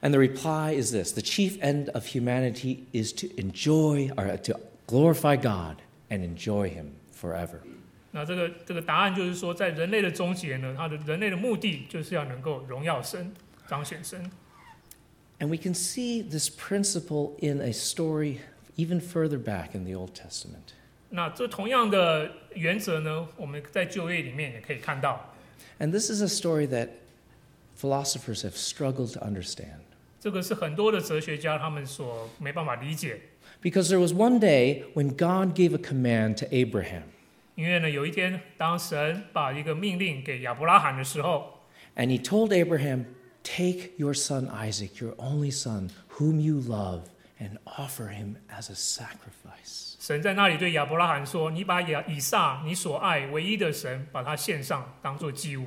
Speaker 1: And the reply is this the chief end of humanity is to enjoy or to glorify God and enjoy Him forever.
Speaker 2: 那这个这个答案就是说，在人类的终结呢，它的人类的目的就是要能够荣耀神、彰显神。
Speaker 1: And we can see this principle in a story even further back in the Old Testament.
Speaker 2: 那这同样的原则呢，我们在就业里面也可以看到。
Speaker 1: And this is a story that philosophers have struggled to understand.
Speaker 2: 这个是很多的哲学家他们所没办法理解，
Speaker 1: Because there was one day when God gave a command to Abraham,
Speaker 2: 因为呢，有一天当神把一个命令给亚伯拉罕的时候，
Speaker 1: and he told Abraham, Take your son Isaac, your only son, whom you love, and offer him as a sacrifice.
Speaker 2: 神在那里对亚伯拉罕说：“你把亚以撒你所爱唯一的神，把他献上，当做祭物。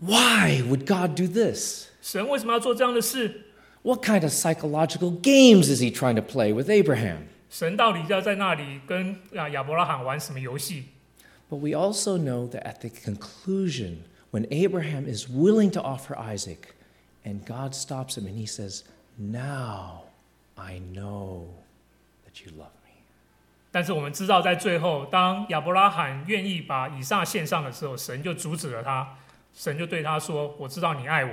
Speaker 1: Why would God do this?
Speaker 2: 神为什么要做这样的事？
Speaker 1: What kind of psychological games is he trying to play with Abraham?
Speaker 2: 神到底要在那里跟啊亚伯拉罕玩什么游戏？
Speaker 1: But we also know that at the conclusion, when Abraham is willing to offer Isaac, and God stops him and he says, Now I know that you love me.
Speaker 2: 但是我们知道，在最后，当亚伯拉罕愿意把以撒献上的时候，神就阻止了他。神就对他说：“我知道你爱我。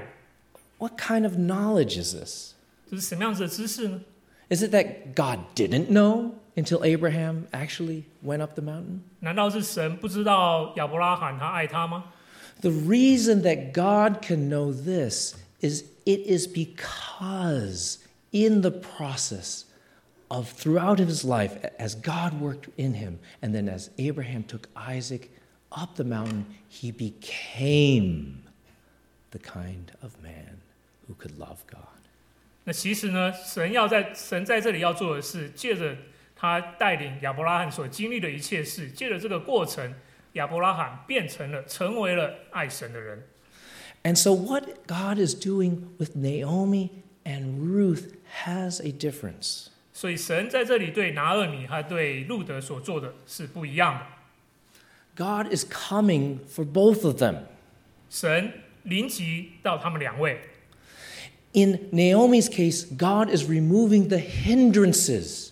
Speaker 1: What kind of knowledge is this?
Speaker 2: ”这是什么样子的知识呢？
Speaker 1: Is it that God didn't know until Abraham actually went up the mountain?
Speaker 2: 难道是神不知道亚伯拉罕他爱他吗？
Speaker 1: The reason that God can know this is it is because in the process of throughout his life, as God worked in him, and then as Abraham took Isaac up the mountain, he became the kind of man who could love God.
Speaker 2: 那其实呢，神要在神在这里要做的是，借着他带领亚伯拉罕所经历的一切事，借着这个过程，亚伯拉罕变成了成为了爱神的人。
Speaker 1: And so, what God is doing with Naomi and Ruth has a difference.
Speaker 2: 所以神在这里对拿厄米和对路德所做的是不一样的。
Speaker 1: God is coming for both of them.
Speaker 2: 神临及到他们两位，
Speaker 1: In Naomi's case, God is removing the hindrances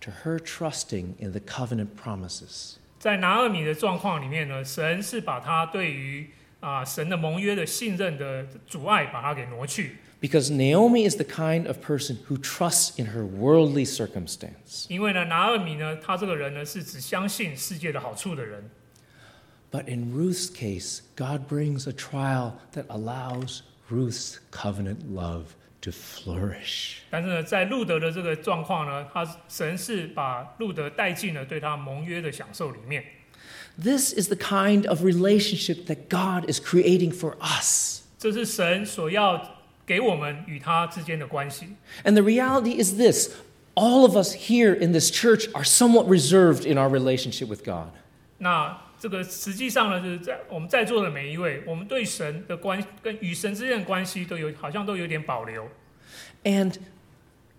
Speaker 1: to her trusting in the covenant promises.
Speaker 2: 在拿俄米的状况里面呢，神是把他对于啊、神的盟约的信任的阻碍，把它给挪去。
Speaker 1: Because Naomi is the kind of person who trusts in her worldly circumstance.
Speaker 2: 因为呢，拿俄米呢，他这个人呢是只相信世界的好处的人。
Speaker 1: But in Ruth's case, God brings a trial that allows Ruth's covenant love to flourish.
Speaker 2: 但是呢，在路德的这个状况呢，他神是把路德带进了对他盟约的享受里面。
Speaker 1: This is the kind of relationship that God is creating for us.
Speaker 2: 这是神所要给我们与他之间的关系。
Speaker 1: And the reality is this all of us here in this church are somewhat reserved in our relationship with God.
Speaker 2: 那 这个实际上呢，就是在我们在座的每一位，我们对神的关跟与神之间的关系都有好像都有点保留。
Speaker 1: And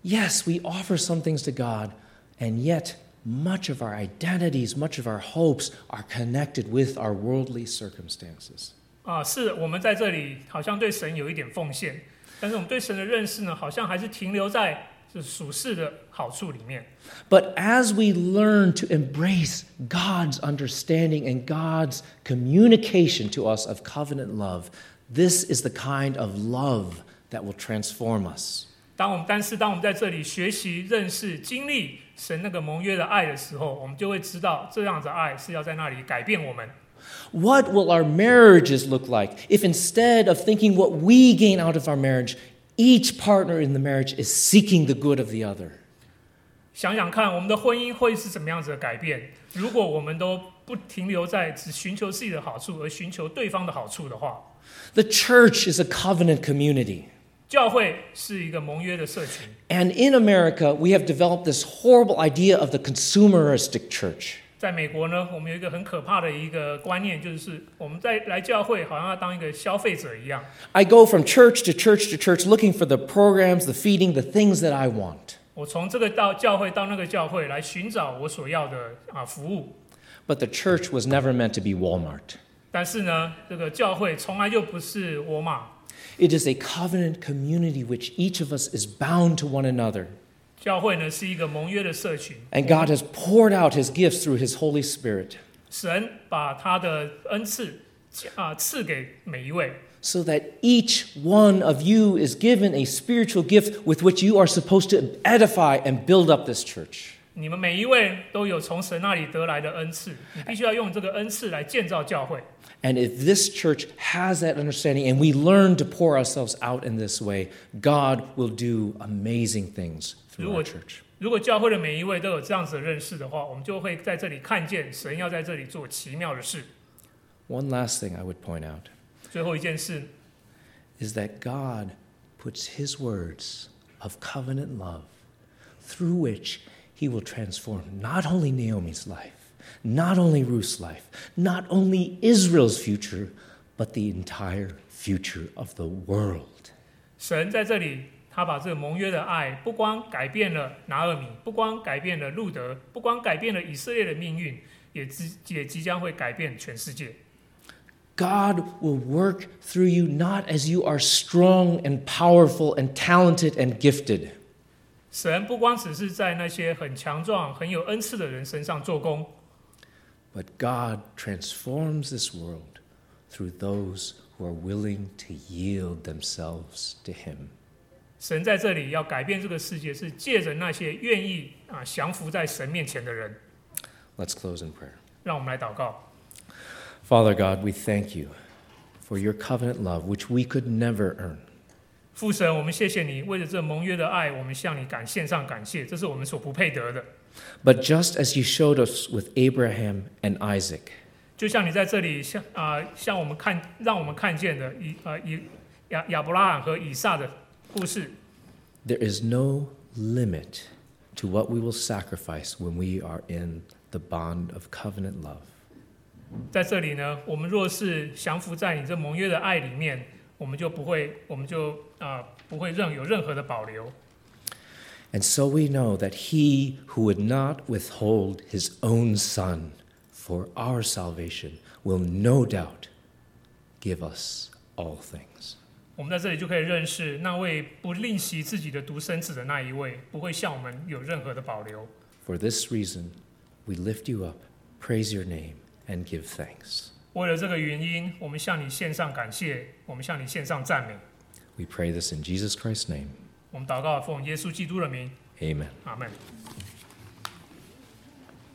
Speaker 1: yes, we offer some things to God, and yet much of our identities, much of our hopes are connected with our worldly circumstances.
Speaker 2: 啊，是我们在这里好像对神有一点奉献，但是我们对神的认识呢，好像还是停留在。
Speaker 1: But as we learn to embrace God's understanding and God's communication to us of covenant love, this is the kind of love that will transform us.
Speaker 2: 当我们但是当我们在这里学习、认识、经历神那个盟约的爱的时候，我们就会知道这样子的爱是要在那里改变我们。
Speaker 1: What will our marriages look like if instead of thinking what we gain out of our marriage, each partner in the marriage is seeking the good of the other?
Speaker 2: 想想看，我们的婚姻会是怎么样子的改变？如果我们都不停留在只寻求自己的好处，而寻求对方的好处的话，
Speaker 1: The church is a covenant community.
Speaker 2: 教会是一个盟约的社群。
Speaker 1: And in America, we have developed this horrible idea of the consumeristic church.
Speaker 2: 在美国呢，我们有一个很可怕的一个观念，就是我们在来教会好像要当一个消费者一样。
Speaker 1: I go from church to church to church looking for the programs, the feeding, the things that I want.
Speaker 2: 我从这个到教会到那个教会来寻找我所要的啊服务，
Speaker 1: But the church was never meant to be Walmart.
Speaker 2: 但是呢，这个教会从来就不是我马，
Speaker 1: It is a covenant community which each of us is bound to one another.
Speaker 2: 教会呢是一个盟约的社群。
Speaker 1: And God has poured out his gifts through his Holy Spirit
Speaker 2: 神把他的恩赐啊、赐给每一位，
Speaker 1: so that each one of you is given a spiritual gift with which you are supposed to edify and build up this church.
Speaker 2: 你们每一位都有从神那里得来的恩赐，你必须要用这个恩赐来建造教会。
Speaker 1: And if this church has that understanding and we learn to pour ourselves out in this way, God will do amazing things through our
Speaker 2: Lord.
Speaker 1: church.
Speaker 2: 如果教会的每一位都有这样子的认识的话，我们就会在这里看见神要在这里做奇妙的事。
Speaker 1: One last thing I would point out
Speaker 2: 最后一件事，
Speaker 1: is that God puts his words of covenant love through which he will transform not only Naomi's life, not only Ruth's life, not only Israel's future, but the entire future of the world.
Speaker 2: 神在这里，他把这个盟约的爱，不光改变了拿尔米，不光改变了路德，不光改变了以色列的命运，也即也即将会改变全世界。
Speaker 1: God will work through you not as you are strong and powerful and talented and gifted,
Speaker 2: 神不光只是在那些很强壮、很有恩赐的人身上做工，
Speaker 1: but God transforms this world through those who are willing to yield themselves to him.
Speaker 2: 神在这里要改变这个世界，是借着那些愿意啊降服在神面前的人。
Speaker 1: Let's close in prayer.
Speaker 2: 让我们来祷告。
Speaker 1: Father God, we thank you for your covenant love, which we could never earn.
Speaker 2: 父神，我们谢谢你，为了这盟约的爱，我们向你感献上感谢，这是我们所不配得的。
Speaker 1: But just as you showed us with Abraham and Isaac,
Speaker 2: 就像你在这里向啊、向我们看，让我们看见的以呃以亚亚伯拉罕和以撒的故事，
Speaker 1: there is no limit to what we will sacrifice when we are in the bond of covenant love.
Speaker 2: 在这里呢，我们若是降服在你这盟约的爱里面，我们就不会，我们就啊、不会任有任何的保留。
Speaker 1: And so we know that he who would not withhold his own son for our salvation will no doubt give us all things.
Speaker 2: 我们在这里就可以认识那位不吝惜自己的独生子的那一位，不会向我们有任何的保留。
Speaker 1: For this reason, we lift you up, praise your name, and give thanks.
Speaker 2: 为了这个原因，我们向你献上感谢，我们向你献上赞美。
Speaker 1: We pray this in Jesus Christ's name.
Speaker 2: 我们祷告，奉耶稣基督的名
Speaker 1: ，Amen.
Speaker 2: 阿门。